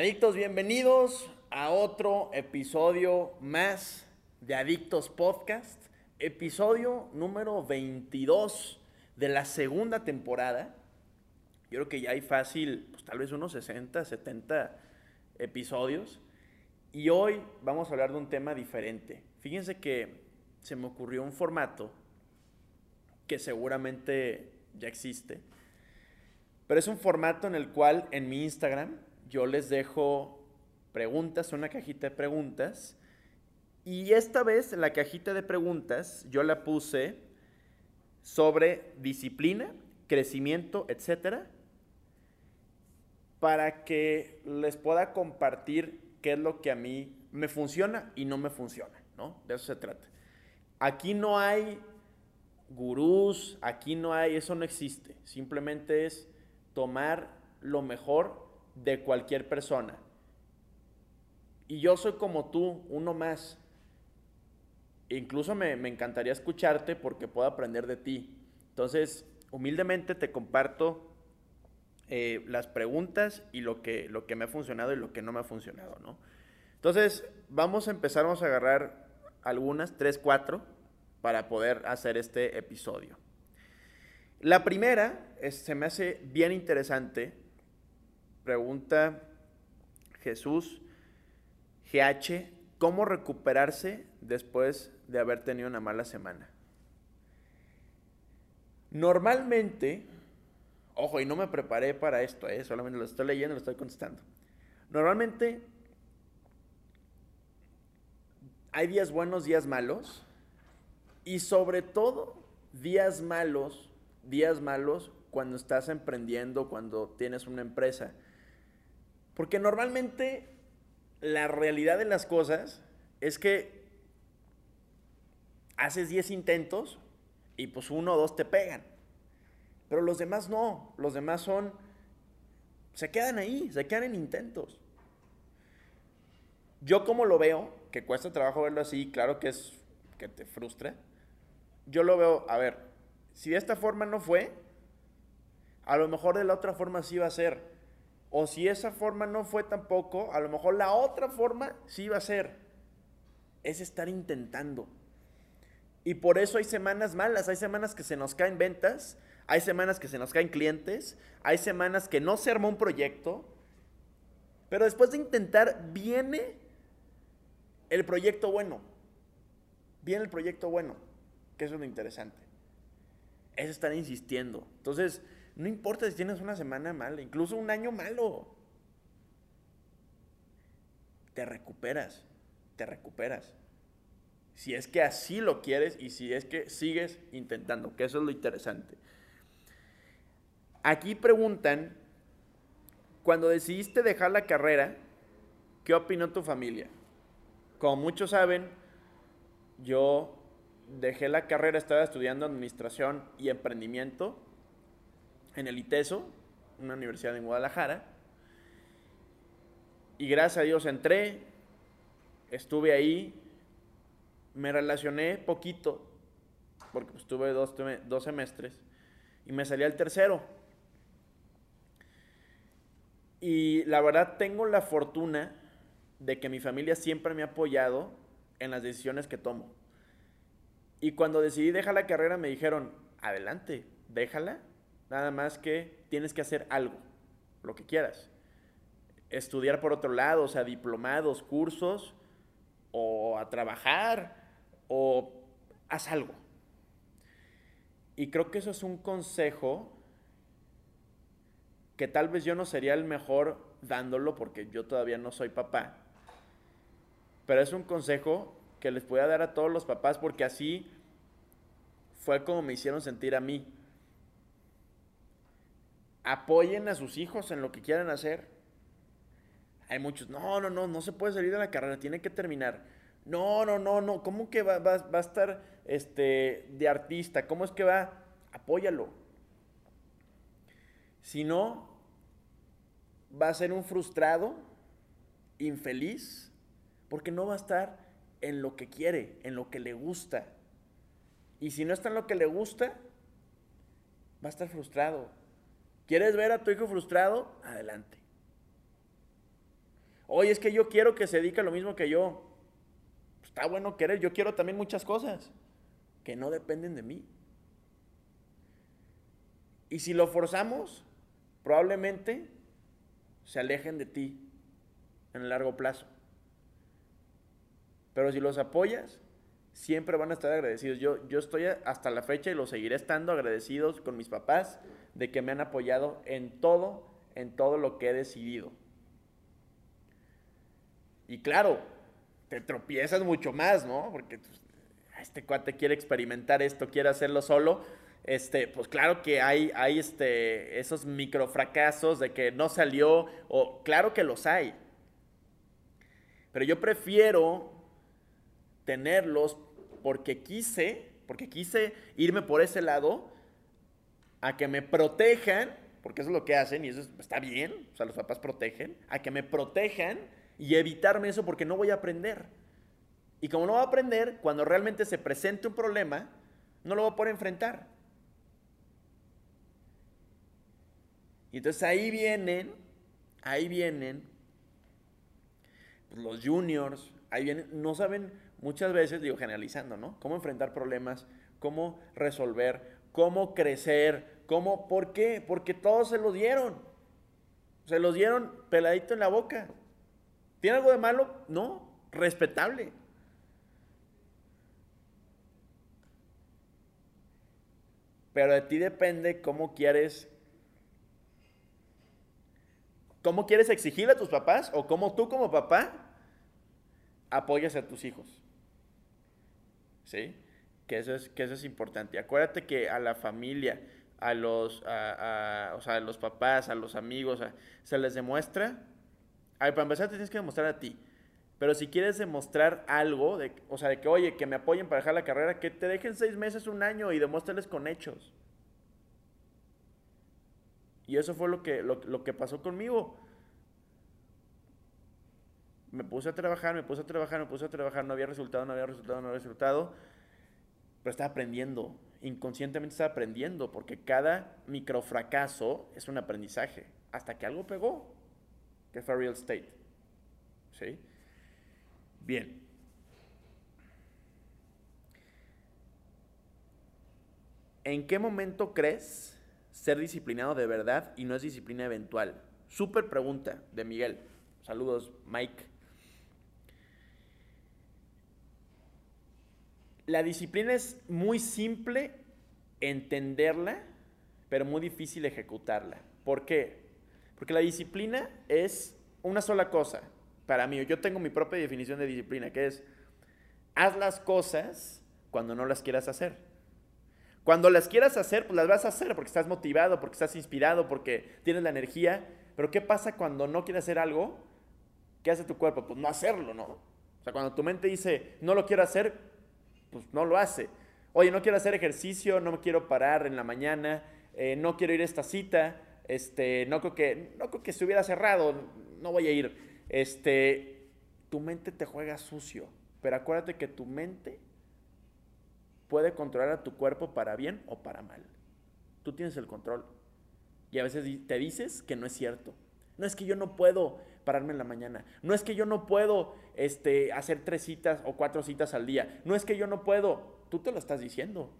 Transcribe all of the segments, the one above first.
Adictos, bienvenidos a otro episodio más de Adictos Podcast, episodio número 22 de la segunda temporada. Yo creo que ya hay fácil, pues tal vez unos 60, 70 episodios. Y hoy vamos a hablar de un tema diferente. Fíjense que se me ocurrió un formato que seguramente ya existe, pero es un formato en el cual en mi Instagram yo les dejo preguntas, una cajita de preguntas, y esta vez la cajita de preguntas yo la puse sobre disciplina, crecimiento, etcétera, para que les pueda compartir qué es lo que a mí me funciona y no me funciona, ¿no? De eso se trata. Aquí no hay gurús, aquí no hay, eso no existe. Simplemente es tomar lo mejor de cualquier persona. Y yo soy como tú, uno más. Incluso me, encantaría escucharte porque puedo aprender de ti. Entonces, humildemente te comparto eh, las preguntas y lo que, lo que me ha funcionado y lo que no me ha funcionado, ¿no? Entonces, vamos a empezar, vamos a agarrar algunas, tres, cuatro, para poder hacer este episodio. La primera se me hace bien interesante. Pregunta Jesús GH, ¿cómo recuperarse después de haber tenido una mala semana? Normalmente, ojo, y no me preparé para esto, ¿eh? solamente lo estoy leyendo, lo estoy contestando. Normalmente hay días buenos, días malos, y sobre todo días malos, días malos cuando estás emprendiendo, cuando tienes una empresa. Porque normalmente la realidad de las cosas es que haces 10 intentos y pues uno o dos te pegan. Pero los demás no, los demás son, se quedan ahí, se quedan en intentos. Yo como lo veo, que cuesta trabajo verlo así, claro que es que te frustra. Yo lo veo, a ver, si de esta forma no fue, a lo mejor de la otra forma sí va a ser. O si esa forma no fue tampoco, a lo mejor la otra forma sí va a ser. Es estar intentando. Y por eso hay semanas malas, hay semanas que se nos caen ventas, hay semanas que se nos caen clientes, hay semanas que no se armó un proyecto, pero después de intentar viene el proyecto bueno. Viene el proyecto bueno, que es lo interesante. Es estar insistiendo. Entonces, no importa si tienes una semana mala, incluso un año malo. Te recuperas, te recuperas. Si es que así lo quieres y si es que sigues intentando, que eso es lo interesante. Aquí preguntan, cuando decidiste dejar la carrera, ¿qué opinó tu familia? Como muchos saben, yo dejé la carrera, estaba estudiando administración y emprendimiento en el ITESO, una universidad en Guadalajara. Y gracias a Dios entré, estuve ahí, me relacioné poquito, porque estuve dos, dos semestres, y me salí al tercero. Y la verdad tengo la fortuna de que mi familia siempre me ha apoyado en las decisiones que tomo. Y cuando decidí dejar la carrera me dijeron, adelante, déjala, nada más que tienes que hacer algo, lo que quieras. Estudiar por otro lado, o sea, diplomados, cursos, o a trabajar, o haz algo. Y creo que eso es un consejo que tal vez yo no sería el mejor dándolo porque yo todavía no soy papá, pero es un consejo que les voy a dar a todos los papás porque así fue como me hicieron sentir a mí. Apoyen a sus hijos en lo que quieran hacer. Hay muchos, no, no, no, no se puede salir de la carrera, tiene que terminar. No, no, no, no, ¿cómo que va, va, va a estar este, de artista? ¿Cómo es que va? Apóyalo. Si no, va a ser un frustrado, infeliz, porque no va a estar en lo que quiere, en lo que le gusta. Y si no está en lo que le gusta, va a estar frustrado. ¿Quieres ver a tu hijo frustrado? Adelante. Oye, es que yo quiero que se dedique lo mismo que yo. Está bueno querer, yo quiero también muchas cosas que no dependen de mí. Y si lo forzamos, probablemente se alejen de ti en el largo plazo. Pero si los apoyas, siempre van a estar agradecidos. Yo, yo estoy hasta la fecha y lo seguiré estando agradecidos con mis papás de que me han apoyado en todo, en todo lo que he decidido. Y claro, te tropiezas mucho más, ¿no? Porque pues, este cuate quiere experimentar esto, quiere hacerlo solo. Este, pues claro que hay, hay este, esos micro fracasos de que no salió, o claro que los hay. Pero yo prefiero tenerlos porque quise, porque quise irme por ese lado, a que me protejan, porque eso es lo que hacen y eso está bien, o sea, los papás protegen, a que me protejan y evitarme eso porque no voy a aprender. Y como no voy a aprender, cuando realmente se presente un problema, no lo voy a poder enfrentar. Y entonces ahí vienen, ahí vienen los juniors, ahí vienen, no saben muchas veces, digo generalizando, ¿no? Cómo enfrentar problemas, cómo resolver, cómo crecer, cómo, ¿por qué? Porque todos se lo dieron. Se los dieron peladito en la boca. ¿Tiene algo de malo? No, respetable. Pero de ti depende cómo quieres cómo quieres exigir a tus papás o cómo tú como papá apoyas a tus hijos. ¿Sí? Que eso es, que eso es importante. Acuérdate que a la familia, a los, o sea, a los papás, a los amigos, se les demuestra. A ver, para empezar te tienes que demostrar a ti. Pero si quieres demostrar algo, de, o sea, de que, oye, que me apoyen para dejar la carrera, que te dejen seis meses, un año y demuéstrales con hechos. Y eso fue lo que, lo, que pasó conmigo. Me puse a trabajar, me puse a trabajar, me puse a trabajar, no había resultado, no había resultado, no había resultado. Pero estaba aprendiendo, inconscientemente estaba aprendiendo, porque cada microfracaso es un aprendizaje, hasta que algo pegó, que fue real estate. ¿Sí? Bien. ¿En qué momento crees ser disciplinado de verdad y no es disciplina eventual? Súper pregunta de Miguel. Saludos, Mike. La disciplina es muy simple entenderla, pero muy difícil ejecutarla. ¿Por qué? Porque la disciplina es una sola cosa. Para mí, yo tengo mi propia definición de disciplina, que es, haz las cosas cuando no las quieras hacer. Cuando las quieras hacer, pues las vas a hacer porque estás motivado, porque estás inspirado, porque tienes la energía. Pero ¿qué pasa cuando no quieres hacer algo? ¿Qué hace tu cuerpo? Pues no hacerlo, ¿no? O sea, cuando tu mente dice, no lo quiero hacer, pues no lo hace. Oye, no quiero hacer ejercicio, no me quiero parar en la mañana, eh, no quiero ir a esta cita, este, no creo que, no creo que se hubiera cerrado, no voy a ir. Este, tu mente te juega sucio, pero acuérdate que tu mente puede controlar a tu cuerpo para bien o para mal. Tú tienes el control. Y a veces te dices que no es cierto. No es que yo no puedo pararme en la mañana. No es que yo no puedo este, hacer tres citas o cuatro citas al día. No es que yo no puedo. Tú te lo estás diciendo.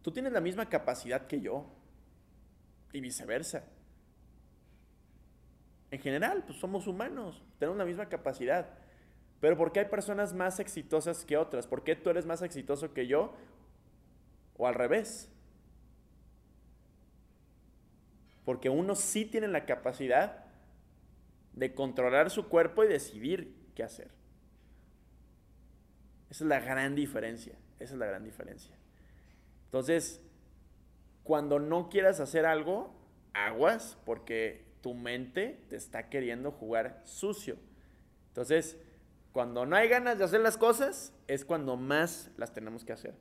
Tú tienes la misma capacidad que yo. Y viceversa. En general, pues somos humanos. Tenemos la misma capacidad. Pero ¿por qué hay personas más exitosas que otras? ¿Por qué tú eres más exitoso que yo? O al revés. Porque uno sí tiene la capacidad de controlar su cuerpo y decidir qué hacer. Esa es la gran diferencia. Esa es la gran diferencia. Entonces, cuando no quieras hacer algo, aguas porque tu mente te está queriendo jugar sucio. Entonces, cuando no hay ganas de hacer las cosas, es cuando más las tenemos que hacer.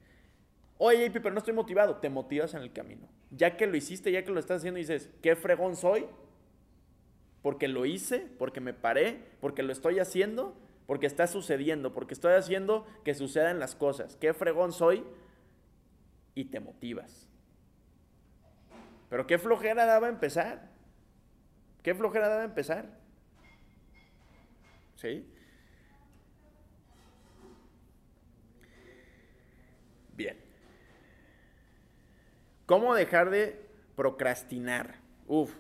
Oye, JP, pero no estoy motivado. Te motivas en el camino. Ya que lo hiciste, ya que lo estás haciendo, dices, qué fregón soy. Porque lo hice, porque me paré, porque lo estoy haciendo, porque está sucediendo, porque estoy haciendo que sucedan las cosas. Qué fregón soy. Y te motivas. Pero qué flojera daba empezar. Qué flojera debe empezar. ¿Sí? Bien. ¿Cómo dejar de procrastinar? Uf,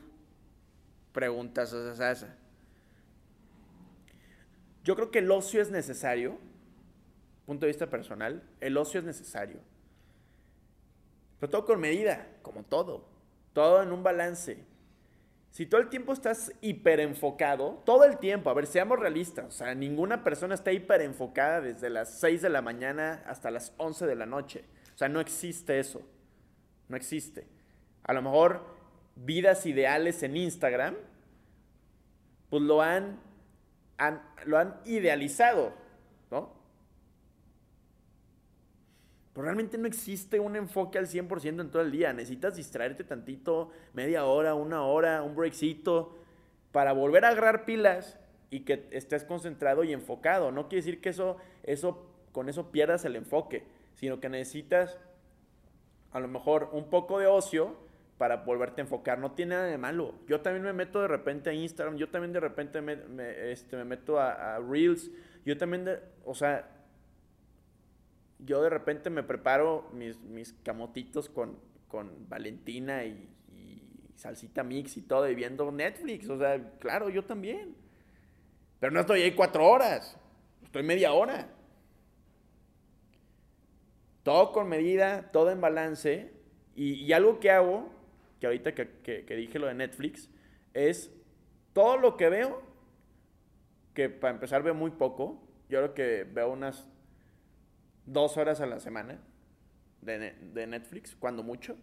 preguntas esas. Yo creo que el ocio es necesario, punto de vista personal, el ocio es necesario. Pero todo con medida, como todo. Todo en un balance. Si todo el tiempo estás hiper enfocado, todo el tiempo, a ver, seamos realistas, o sea, ninguna persona está hiper enfocada desde las 6 de la mañana hasta las 11 de la noche. O sea, no existe eso. No existe. A lo mejor vidas ideales en Instagram, pues lo han, lo han idealizado, ¿no? Pero realmente no existe un enfoque al 100% en todo el día. Necesitas distraerte tantito, media hora, una hora, un breakcito, para volver a agarrar pilas y que estés concentrado y enfocado. No quiere decir que eso, eso, con eso pierdas el enfoque, sino que necesitas a lo mejor un poco de ocio para volverte a enfocar. No tiene nada de malo. Yo también me meto de repente a Instagram, yo también de repente me, este, me meto a, a, Reels, yo también, de, o sea, yo de repente me preparo mis, mis camotitos con, con Valentina y, y, salsita mix y todo, y viendo Netflix. O sea, claro, yo también. Pero no estoy ahí cuatro horas, estoy media hora. Todo con medida, todo en balance. Y, algo que hago, que ahorita que, que, dije lo de Netflix, es todo lo que veo, que para empezar veo muy poco. Yo creo que veo unas dos horas a la semana de, de, Netflix, cuando mucho.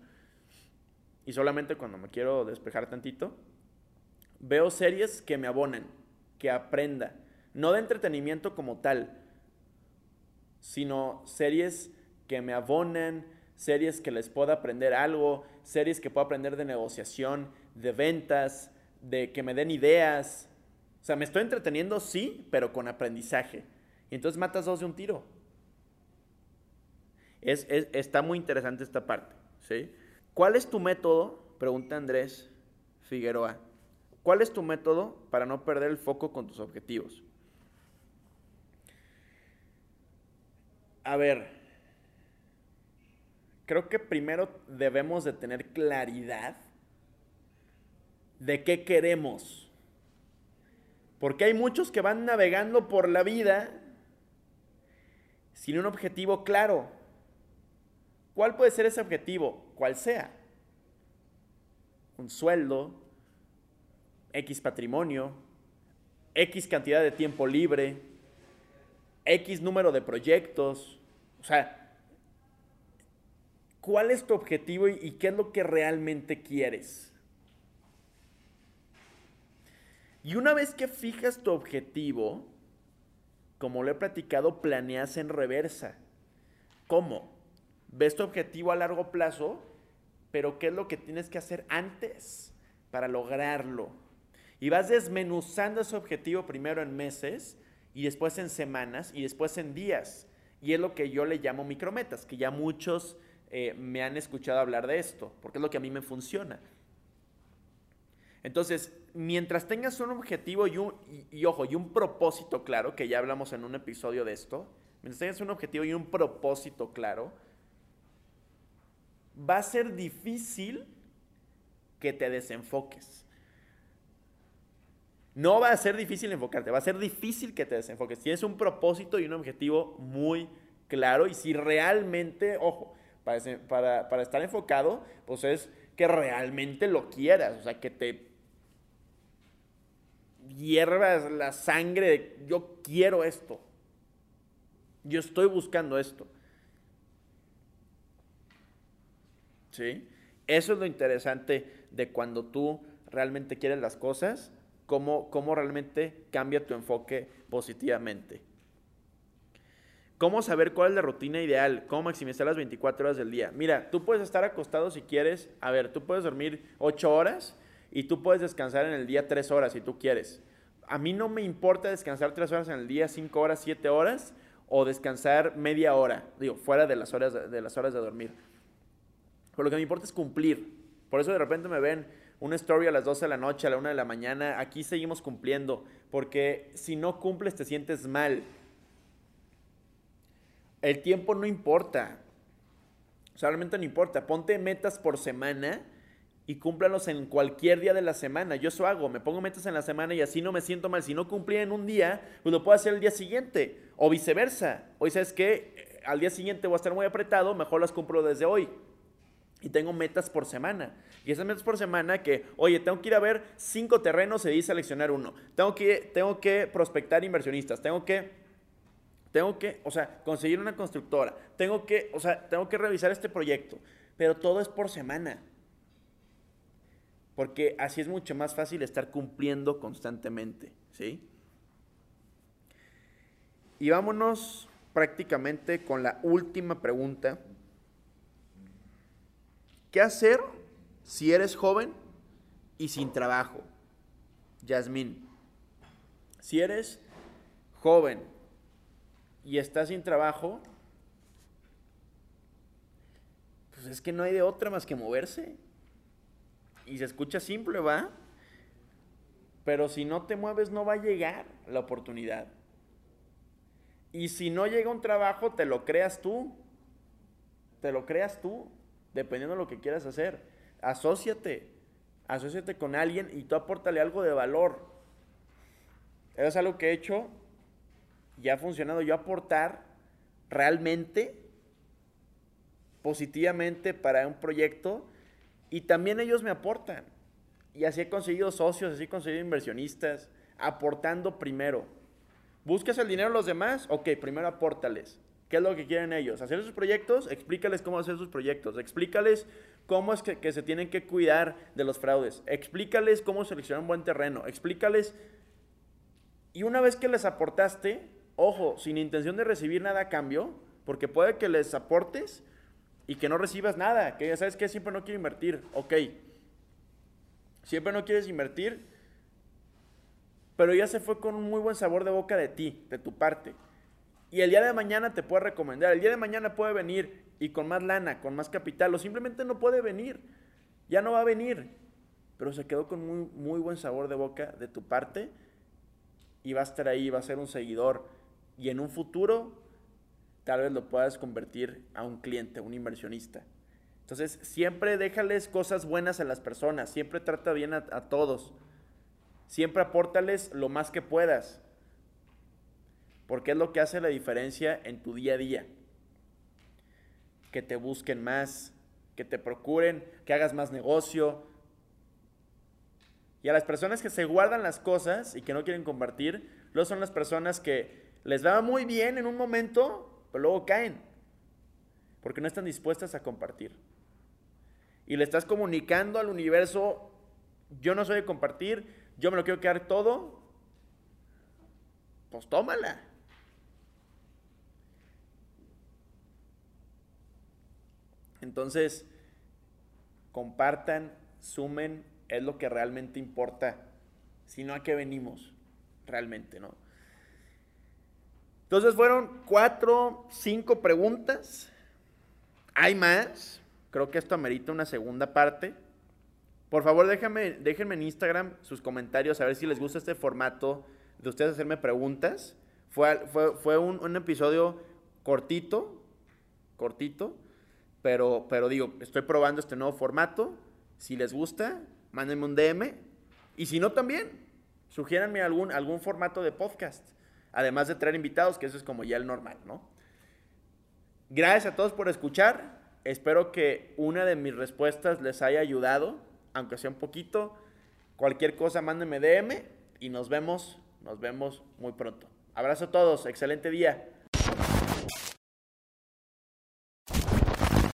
Y solamente cuando me quiero despejar tantito. Veo series que me abonan, que aprenda. No de entretenimiento como tal, sino series que me abonan, series que les pueda aprender algo, series que pueda aprender de negociación, de ventas, de que me den ideas. O sea, me estoy entreteniendo, sí, pero con aprendizaje. Y entonces matas dos de un tiro. Es, está muy interesante esta parte. ¿sí? ¿Cuál es tu método? Pregunta Andrés Figueroa. ¿Cuál es tu método para no perder el foco con tus objetivos? A ver, creo que primero debemos de tener claridad de qué queremos. Porque hay muchos que van navegando por la vida sin un objetivo claro. ¿Cuál puede ser ese objetivo? Cual sea. Un sueldo, X patrimonio, X cantidad de tiempo libre, X número de proyectos. O sea, ¿cuál es tu objetivo y, qué es lo que realmente quieres? Y una vez que fijas tu objetivo, como lo he platicado, planeas en reversa. ¿Cómo? ves tu objetivo a largo plazo, pero ¿qué es lo que tienes que hacer antes para lograrlo? Y vas desmenuzando ese objetivo primero en meses y después en semanas y después en días. Y es lo que yo le llamo micrometas, que ya muchos eh, me han escuchado hablar de esto, porque es lo que a mí me funciona. Entonces, mientras tengas un objetivo y, un, y, ojo, y un propósito claro, que ya hablamos en un episodio de esto, mientras tengas un objetivo y un propósito claro, va a ser difícil que te desenfoques. No va a ser difícil enfocarte, va a ser difícil que te desenfoques. Tienes un propósito y un objetivo muy claro y si realmente, ojo, para, estar enfocado, pues es que realmente lo quieras, o sea, que te hiervas la sangre de yo quiero esto, yo estoy buscando esto. ¿sí? Eso es lo interesante de cuando tú realmente quieres las cosas, cómo, cómo realmente cambia tu enfoque positivamente. ¿Cómo saber cuál es la rutina ideal? ¿Cómo maximizar las 24 horas del día? Mira, tú puedes estar acostado si quieres. A ver, tú puedes dormir 8 horas y tú puedes descansar en el día 3 horas si tú quieres. A mí no me importa descansar 3 horas en el día, 5 horas, 7 horas o descansar media hora, digo, fuera de las horas de, las horas de dormir lo que me importa es cumplir. Por eso de repente me ven una story a las 12 de la noche, a la 1 de la mañana, aquí seguimos cumpliendo, porque si no cumples te sientes mal. El tiempo no importa, solamente no importa, ponte metas por semana y cúmplalos en cualquier día de la semana. Yo eso hago, me pongo metas en la semana y así no me siento mal. Si no cumplí en un día, pues lo puedo hacer el día siguiente o viceversa. Hoy sabes que al día siguiente voy a estar muy apretado, mejor las cumplo desde hoy. Y tengo metas por semana. Y esas metas por semana que, oye, tengo que ir a ver cinco terrenos y seleccionar uno. Tengo que, tengo que prospectar inversionistas. Tengo que, tengo que, o sea, conseguir una constructora. Tengo que, o sea, tengo que revisar este proyecto. Pero todo es por semana porque así es mucho más fácil estar cumpliendo constantemente, ¿sí? Y vámonos prácticamente con la última pregunta. ¿Qué hacer si eres joven y sin trabajo? Yasmín, si eres joven y estás sin trabajo, pues es que no hay de otra más que moverse y se escucha simple, ¿va? Pero si no te mueves no va a llegar la oportunidad. Y si no llega un trabajo, te lo creas tú. Te lo creas tú, dependiendo de lo que quieras hacer. Asociate. Asociate con alguien y tú apórtale algo de valor. Eso es algo que he hecho y ha funcionado. Yo aportar realmente, positivamente para un proyecto y también ellos me aportan. Y así he conseguido socios, así he conseguido inversionistas, aportando primero. ¿Buscas el dinero de los demás? Ok, primero apórtales. ¿Qué es lo que quieren ellos? ¿Hacer sus proyectos? Explícales cómo hacer sus proyectos. Explícales cómo es que, que se tienen que cuidar de los fraudes. Explícales cómo seleccionar un buen terreno. Explícales. Y una vez que les aportaste, ojo, sin intención de recibir nada a cambio, porque puede que les aportes y que no recibas nada, que ya sabes que siempre no quiero invertir, ok, siempre no quieres invertir, pero ya se fue con un muy buen sabor de boca de ti, de tu parte. Y el día de mañana te puede recomendar, el día de mañana puede venir y con más lana, con más capital, o simplemente no puede venir, ya no va a venir, pero se quedó con muy, muy buen sabor de boca de tu parte y va a estar ahí, va a ser un seguidor. Y en un futuro tal vez lo puedas convertir a un cliente, un inversionista. Entonces, siempre déjales cosas buenas a las personas, siempre trata bien a, todos, siempre apórtales lo más que puedas, porque es lo que hace la diferencia en tu día a día. Que te busquen más, que te procuren, que hagas más negocio. Y a las personas que se guardan las cosas y que no quieren compartir, luego son las personas que les va muy bien en un momento, pero luego caen, porque no están dispuestas a compartir. Y le estás comunicando al universo, yo no soy de compartir, yo me lo quiero quedar todo, pues tómala. Entonces, compartan, sumen, es lo que realmente importa, si no a qué venimos realmente, ¿no? Entonces fueron cuatro, cinco preguntas. Hay más. Creo que esto amerita una segunda parte. Por favor, déjame, déjenme en Instagram sus comentarios a ver si les gusta este formato de ustedes hacerme preguntas. Fue, fue, un, episodio cortito, cortito, pero, pero digo, estoy probando este nuevo formato. Si les gusta, mándenme un DM. Y si no, también, sugiéranme algún, algún formato de podcast. Además de traer invitados, que eso es como ya el normal, ¿no? Gracias a todos por escuchar. Espero que una de mis respuestas les haya ayudado, aunque sea un poquito. Cualquier cosa, mándenme DM y nos vemos, nos vemos muy pronto. Abrazo a todos, excelente día.